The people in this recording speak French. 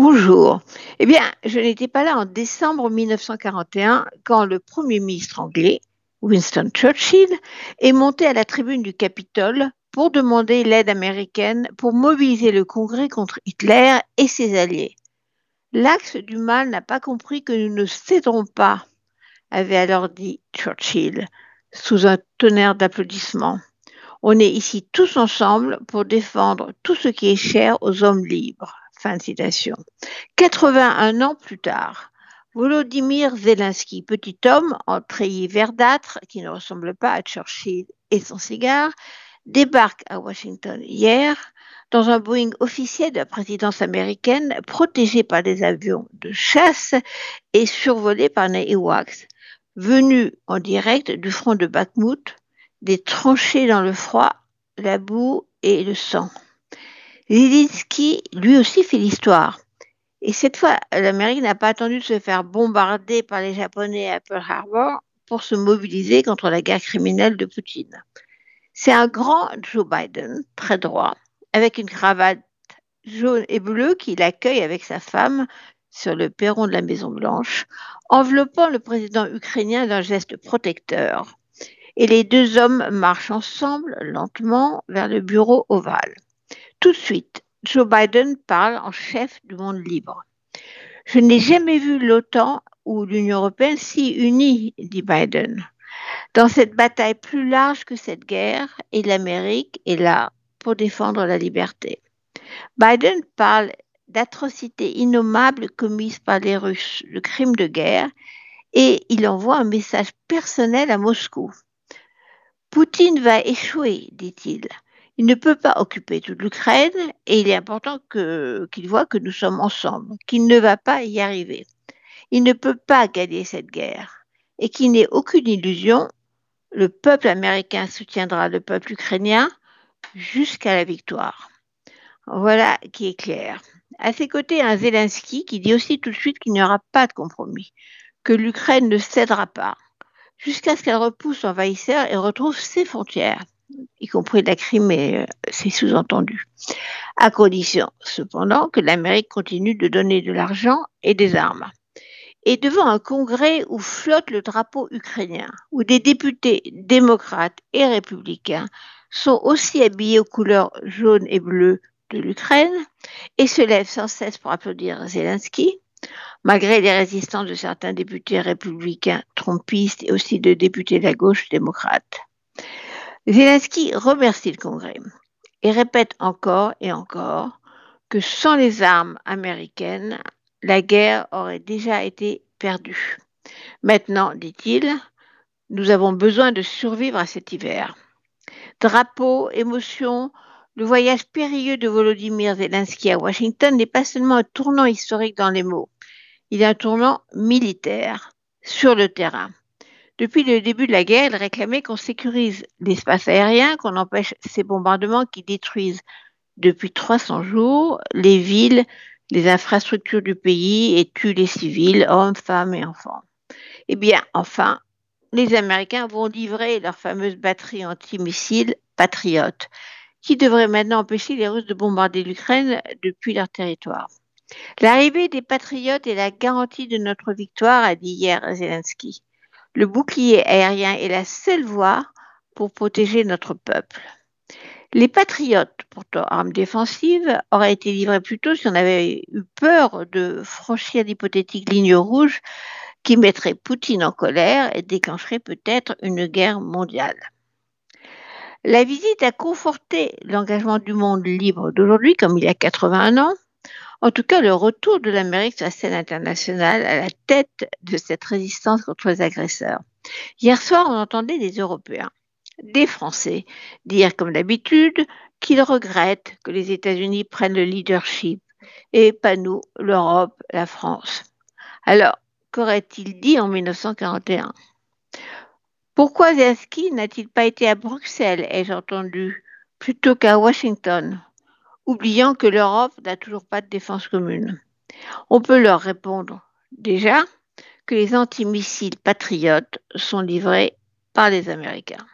Bonjour. Eh bien, je n'étais pas là en décembre 1941 quand le Premier ministre anglais, Winston Churchill, est monté à la tribune du Capitole pour demander l'aide américaine pour mobiliser le Congrès contre Hitler et ses alliés. L'axe du mal n'a pas compris que nous ne céderons pas, avait alors dit Churchill, sous un tonnerre d'applaudissements. On est ici tous ensemble pour défendre tout ce qui est cher aux hommes libres. Fin de citation. 81 ans plus tard, Volodymyr Zelensky, petit homme en treillis verdâtre qui ne ressemble pas à Churchill et son cigare, débarque à Washington hier dans un Boeing officiel de la présidence américaine protégé par des avions de chasse et survolé par les Ewoks, venus en direct du front de Bakhmut, des tranchées dans le froid, la boue et le sang. Zelensky, lui aussi, fait l'histoire. Et cette fois, l'Amérique n'a pas attendu de se faire bombarder par les Japonais à Pearl Harbor pour se mobiliser contre la guerre criminelle de Poutine. C'est un grand Joe Biden, très droit, avec une cravate jaune et bleue qui l'accueille avec sa femme sur le perron de la Maison Blanche, enveloppant le président ukrainien d'un geste protecteur. Et les deux hommes marchent ensemble lentement vers le bureau ovale. Tout de suite, Joe Biden parle en chef du monde libre. Je n'ai jamais vu l'OTAN ou l'Union européenne si unis, dit Biden. Dans cette bataille plus large que cette guerre, et l'Amérique est là pour défendre la liberté. Biden parle d'atrocités innommables commises par les Russes, le crime de guerre, et il envoie un message personnel à Moscou. Poutine va échouer, dit-il. Il ne peut pas occuper toute l'Ukraine et il est important qu'il voit que nous sommes ensemble, qu'il ne va pas y arriver. Il ne peut pas gagner cette guerre et qu'il n'ait aucune illusion, le peuple américain soutiendra le peuple ukrainien jusqu'à la victoire. Voilà qui est clair. À ses côtés, un Zelensky qui dit aussi tout de suite qu'il n'y aura pas de compromis, que l'Ukraine ne cédera pas, jusqu'à ce qu'elle repousse l'envahisseur et retrouve ses frontières y compris la Crimée, euh, c'est sous-entendu, à condition cependant que l'Amérique continue de donner de l'argent et des armes. Et devant un congrès où flotte le drapeau ukrainien, où des députés démocrates et républicains sont aussi habillés aux couleurs jaunes et bleues de l'Ukraine et se lèvent sans cesse pour applaudir Zelensky, malgré les résistances de certains députés républicains trompistes et aussi de députés de la gauche démocrate. Zelensky remercie le Congrès et répète encore et encore que sans les armes américaines, la guerre aurait déjà été perdue. Maintenant, dit-il, nous avons besoin de survivre à cet hiver. Drapeau, émotion, le voyage périlleux de Volodymyr Zelensky à Washington n'est pas seulement un tournant historique dans les mots, il est un tournant militaire sur le terrain. Depuis le début de la guerre, il réclamait qu'on sécurise l'espace aérien, qu'on empêche ces bombardements qui détruisent depuis 300 jours les villes, les infrastructures du pays et tuent les civils, hommes, femmes et enfants. Eh bien, enfin, les Américains vont livrer leur fameuse batterie antimissiles patriote, qui devrait maintenant empêcher les Russes de bombarder l'Ukraine depuis leur territoire. L'arrivée des patriotes est la garantie de notre victoire, a dit hier Zelensky. Le bouclier aérien est la seule voie pour protéger notre peuple. Les patriotes, pourtant armes défensives, auraient été livrés plus tôt si on avait eu peur de franchir l'hypothétique ligne rouge qui mettrait Poutine en colère et déclencherait peut-être une guerre mondiale. La visite a conforté l'engagement du monde libre d'aujourd'hui, comme il y a 81 ans, en tout cas, le retour de l'Amérique sur la scène internationale à la tête de cette résistance contre les agresseurs. Hier soir, on entendait des Européens, des Français, dire comme d'habitude qu'ils regrettent que les États-Unis prennent le leadership et pas nous, l'Europe, la France. Alors, qu'aurait-il dit en 1941 Pourquoi Zelensky n'a-t-il pas été à Bruxelles, ai-je entendu, plutôt qu'à Washington? Oubliant que l'Europe n'a toujours pas de défense commune. On peut leur répondre déjà que les antimissiles patriotes sont livrés par les Américains.